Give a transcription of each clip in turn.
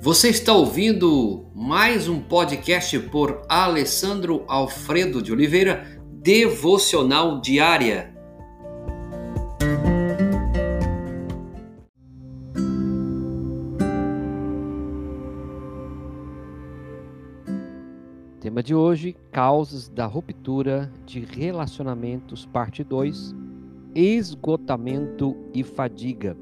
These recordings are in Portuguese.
Você está ouvindo mais um podcast por Alessandro Alfredo de Oliveira, Devocional Diária. Tema de hoje: causas da ruptura de relacionamentos, parte 2, esgotamento e fadiga.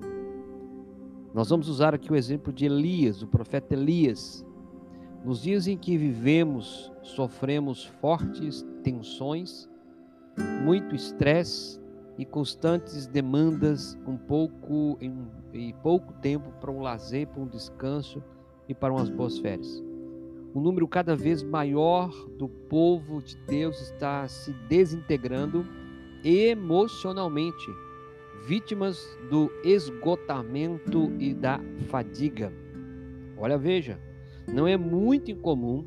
Nós vamos usar aqui o exemplo de Elias, o profeta Elias. Nos dias em que vivemos, sofremos fortes tensões, muito estresse e constantes demandas, um pouco em, pouco tempo para um lazer, para um descanso e para umas boas férias. Um número cada vez maior do povo de Deus está se desintegrando emocionalmente vítimas do esgotamento e da fadiga. Olha, veja, não é muito incomum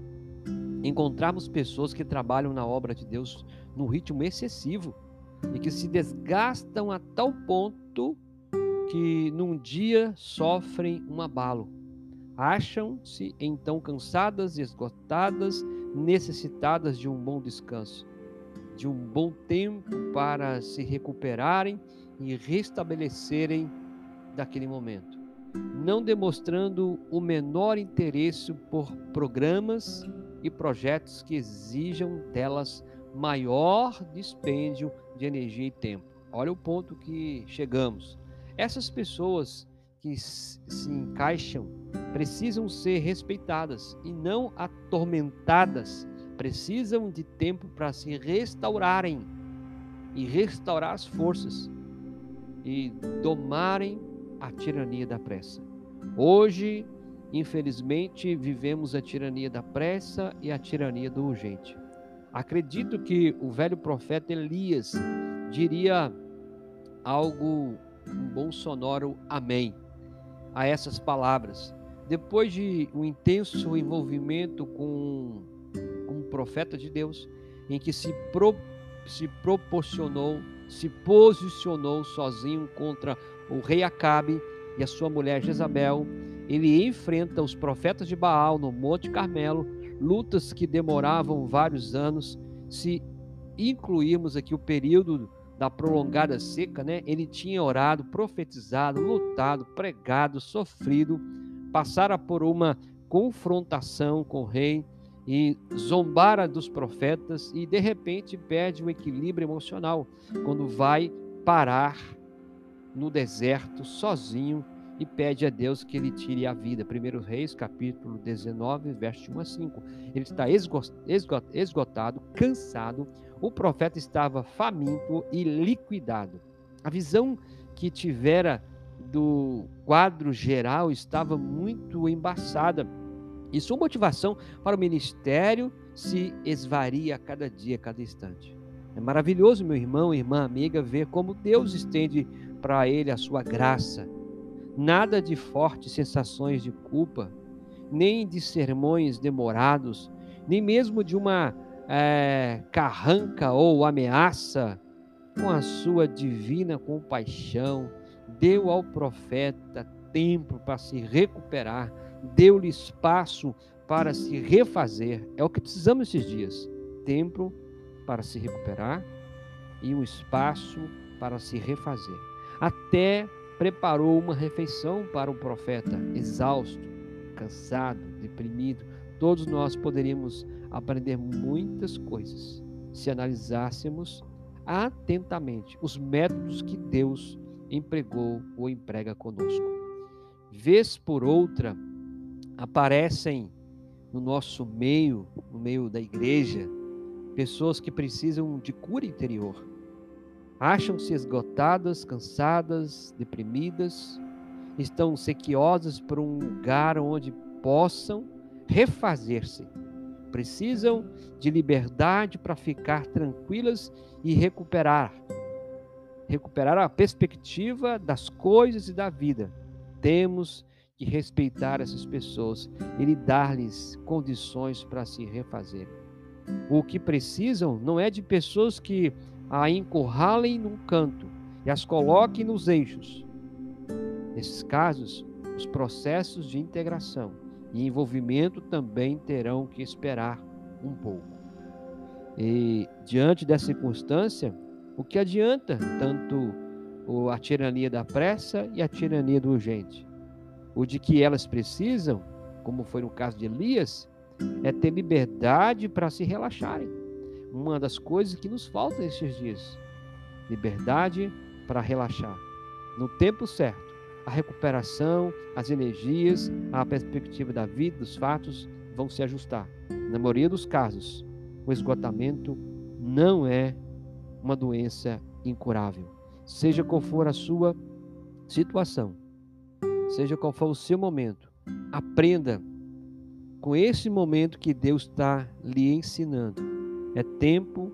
encontrarmos pessoas que trabalham na obra de Deus num ritmo excessivo e que se desgastam a tal ponto que num dia sofrem um abalo. Acham-se então cansadas, esgotadas, necessitadas de um bom descanso, de um bom tempo para se recuperarem e restabelecerem daquele momento, não demonstrando o menor interesse por programas e projetos que exijam delas maior dispêndio de energia e tempo. Olha o ponto que chegamos. Essas pessoas que se encaixam precisam ser respeitadas e não atormentadas. Precisam de tempo para se restaurarem e restaurar as forças e domarem a tirania da pressa. Hoje, infelizmente, vivemos a tirania da pressa e a tirania do urgente. Acredito que o velho profeta Elias diria algo, um bom sonoro amém a essas palavras. Depois de um intenso envolvimento com, um profeta de Deus, em que se, pro, se proporcionou se posicionou sozinho contra o rei Acabe e a sua mulher Jezabel. Ele enfrenta os profetas de Baal no Monte Carmelo, lutas que demoravam vários anos. Se incluirmos aqui o período da prolongada seca, né? Ele tinha orado, profetizado, lutado, pregado, sofrido, passara por uma confrontação com o rei e zombara dos profetas e de repente perde o equilíbrio emocional quando vai parar no deserto sozinho e pede a Deus que ele tire a vida. 1 Reis, capítulo 19, verso 1 a 5. Ele está esgotado, cansado, o profeta estava faminto e liquidado. A visão que tivera do quadro geral estava muito embaçada e sua motivação para o ministério se esvaria a cada dia, a cada instante. É maravilhoso, meu irmão, irmã, amiga, ver como Deus estende para ele a sua graça. Nada de fortes sensações de culpa, nem de sermões demorados, nem mesmo de uma é, carranca ou ameaça. Com a sua divina compaixão, deu ao profeta tempo para se recuperar deu-lhe espaço para se refazer. É o que precisamos esses dias: tempo para se recuperar e um espaço para se refazer. Até preparou uma refeição para o profeta, exausto, cansado, deprimido. Todos nós poderíamos aprender muitas coisas se analisássemos atentamente os métodos que Deus empregou ou emprega conosco. Vez por outra, aparecem no nosso meio, no meio da igreja, pessoas que precisam de cura interior. Acham-se esgotadas, cansadas, deprimidas, estão sequiosas por um lugar onde possam refazer-se. Precisam de liberdade para ficar tranquilas e recuperar recuperar a perspectiva das coisas e da vida. Temos que respeitar essas pessoas e dar-lhes condições para se refazer. O que precisam não é de pessoas que a encurralem num canto e as coloquem nos eixos. Nesses casos, os processos de integração e envolvimento também terão que esperar um pouco. E diante dessa circunstância, o que adianta tanto a tirania da pressa e a tirania do urgente? O de que elas precisam, como foi no caso de Elias, é ter liberdade para se relaxarem. Uma das coisas que nos falta nesses dias. Liberdade para relaxar. No tempo certo a recuperação, as energias, a perspectiva da vida, dos fatos vão se ajustar. Na maioria dos casos, o esgotamento não é uma doença incurável. Seja qual for a sua situação, seja qual for o seu momento, aprenda com esse momento que Deus está lhe ensinando. É tempo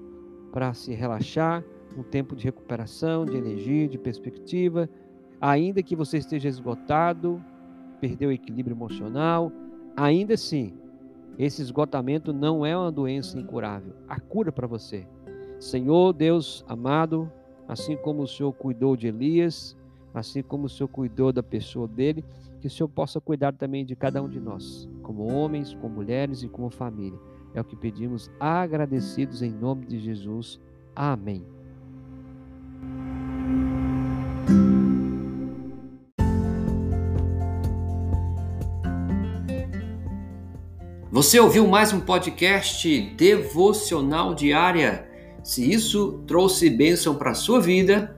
para se relaxar, um tempo de recuperação, de energia, de perspectiva, ainda que você esteja esgotado, perdeu o equilíbrio emocional, ainda assim, esse esgotamento não é uma doença incurável. A cura para você. Senhor Deus amado, assim como o Senhor cuidou de Elias, assim como o Senhor cuidou da pessoa dele, que o Senhor possa cuidar também de cada um de nós, como homens, como mulheres e como família. É o que pedimos agradecidos em nome de Jesus. Amém. Você ouviu mais um podcast devocional diária? Se isso trouxe bênção para a sua vida,